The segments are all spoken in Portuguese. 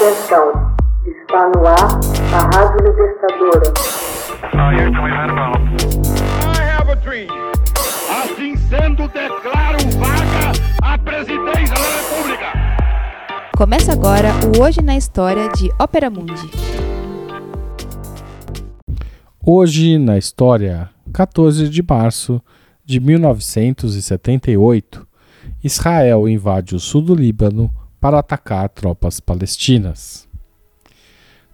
Atenção, está no ar a Rádio Libertadora. Assim sendo, declaro vaga a presidência da República. Começa agora o Hoje na História de Ópera Mundi. Hoje na História, 14 de março de 1978, Israel invade o sul do Líbano para atacar tropas palestinas.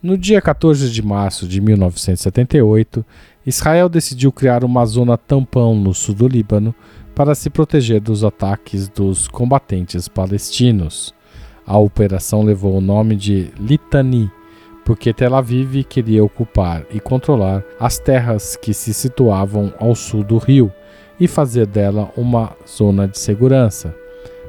No dia 14 de março de 1978, Israel decidiu criar uma zona tampão no sul do Líbano para se proteger dos ataques dos combatentes palestinos. A operação levou o nome de Litani, porque Tel Aviv queria ocupar e controlar as terras que se situavam ao sul do rio e fazer dela uma zona de segurança.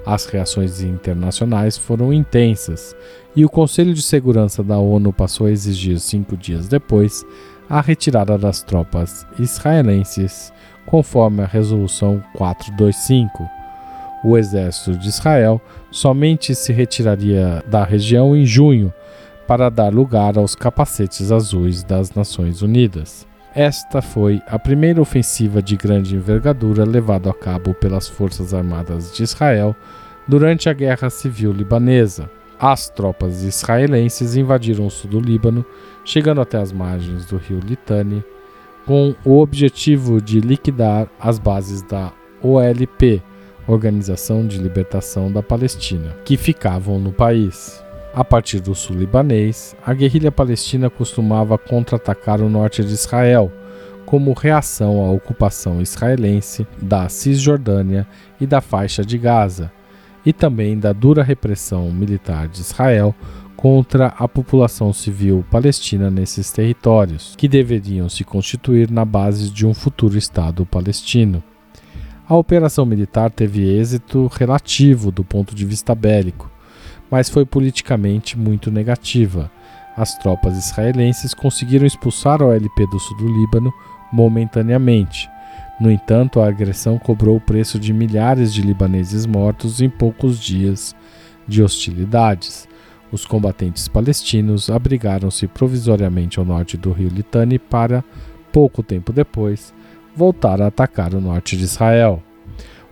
As reações internacionais foram intensas e o Conselho de Segurança da ONU passou a exigir, cinco dias depois, a retirada das tropas israelenses, conforme a Resolução 425. O exército de Israel somente se retiraria da região em junho para dar lugar aos capacetes azuis das Nações Unidas. Esta foi a primeira ofensiva de grande envergadura levada a cabo pelas Forças Armadas de Israel durante a Guerra Civil Libanesa. As tropas israelenses invadiram o sul do Líbano, chegando até as margens do rio Litani, com o objetivo de liquidar as bases da OLP, Organização de Libertação da Palestina, que ficavam no país. A partir do sul libanês, a guerrilha palestina costumava contra-atacar o norte de Israel, como reação à ocupação israelense da Cisjordânia e da faixa de Gaza, e também da dura repressão militar de Israel contra a população civil palestina nesses territórios, que deveriam se constituir na base de um futuro Estado palestino. A operação militar teve êxito relativo do ponto de vista bélico, mas foi politicamente muito negativa. As tropas israelenses conseguiram expulsar a OLP do sul do Líbano momentaneamente. No entanto, a agressão cobrou o preço de milhares de libaneses mortos em poucos dias de hostilidades. Os combatentes palestinos abrigaram-se provisoriamente ao norte do rio Litani para, pouco tempo depois, voltar a atacar o norte de Israel.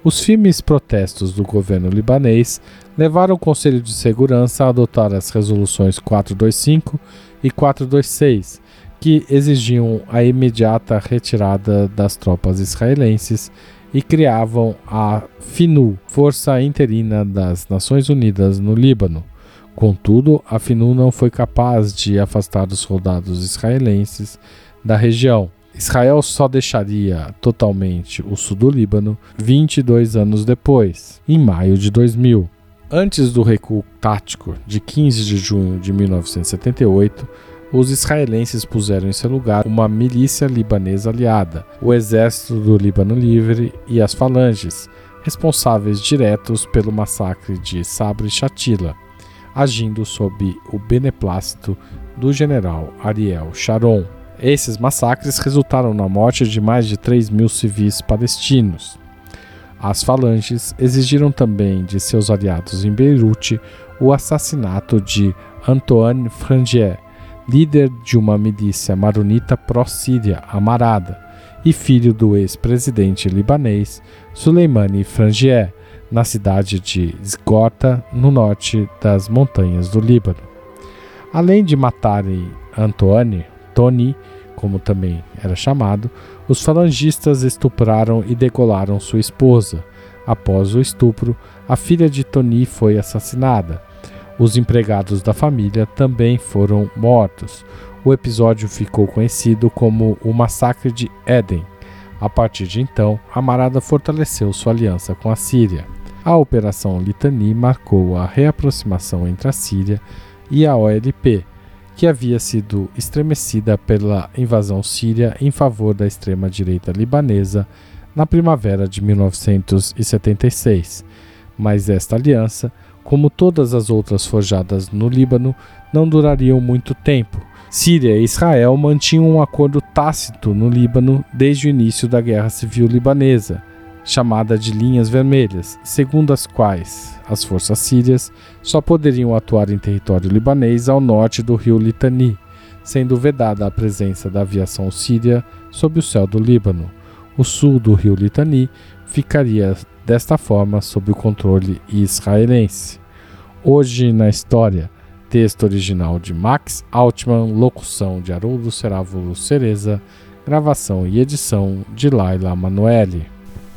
Os firmes protestos do governo libanês levaram o Conselho de Segurança a adotar as resoluções 425 e 426, que exigiam a imediata retirada das tropas israelenses e criavam a FINU, Força Interina das Nações Unidas no Líbano. Contudo, a FINU não foi capaz de afastar os soldados israelenses da região Israel só deixaria totalmente o sul do Líbano 22 anos depois, em maio de 2000. Antes do recuo tático de 15 de junho de 1978, os israelenses puseram em seu lugar uma milícia libanesa aliada, o Exército do Líbano Livre e as Falanges, responsáveis diretos pelo massacre de Sabra e Shatila, agindo sob o beneplácito do general Ariel Sharon. Esses massacres resultaram na morte de mais de 3 mil civis palestinos. As falanges exigiram também de seus aliados em Beirute o assassinato de Antoine Frangier, líder de uma milícia maronita pró-síria amarada e filho do ex-presidente libanês Soleimani Frangier, na cidade de Sgota, no norte das montanhas do Líbano. Além de matarem Antoine, Tony, como também era chamado, os falangistas estupraram e degolaram sua esposa. Após o estupro, a filha de Tony foi assassinada. Os empregados da família também foram mortos. O episódio ficou conhecido como o Massacre de Éden. A partir de então, a Marada fortaleceu sua aliança com a Síria. A Operação Litani marcou a reaproximação entre a Síria e a OLP, que havia sido estremecida pela invasão síria em favor da extrema-direita libanesa na primavera de 1976. Mas esta aliança, como todas as outras forjadas no Líbano, não durariam muito tempo. Síria e Israel mantinham um acordo tácito no Líbano desde o início da Guerra Civil Libanesa. Chamada de linhas vermelhas, segundo as quais as forças sírias só poderiam atuar em território libanês ao norte do rio Litani, sendo vedada a presença da aviação síria sob o céu do Líbano. O sul do rio Litani ficaria desta forma sob o controle israelense. Hoje na história, texto original de Max Altman, locução de Haroldo Cerávulo Cereza, gravação e edição de Laila Manoeli.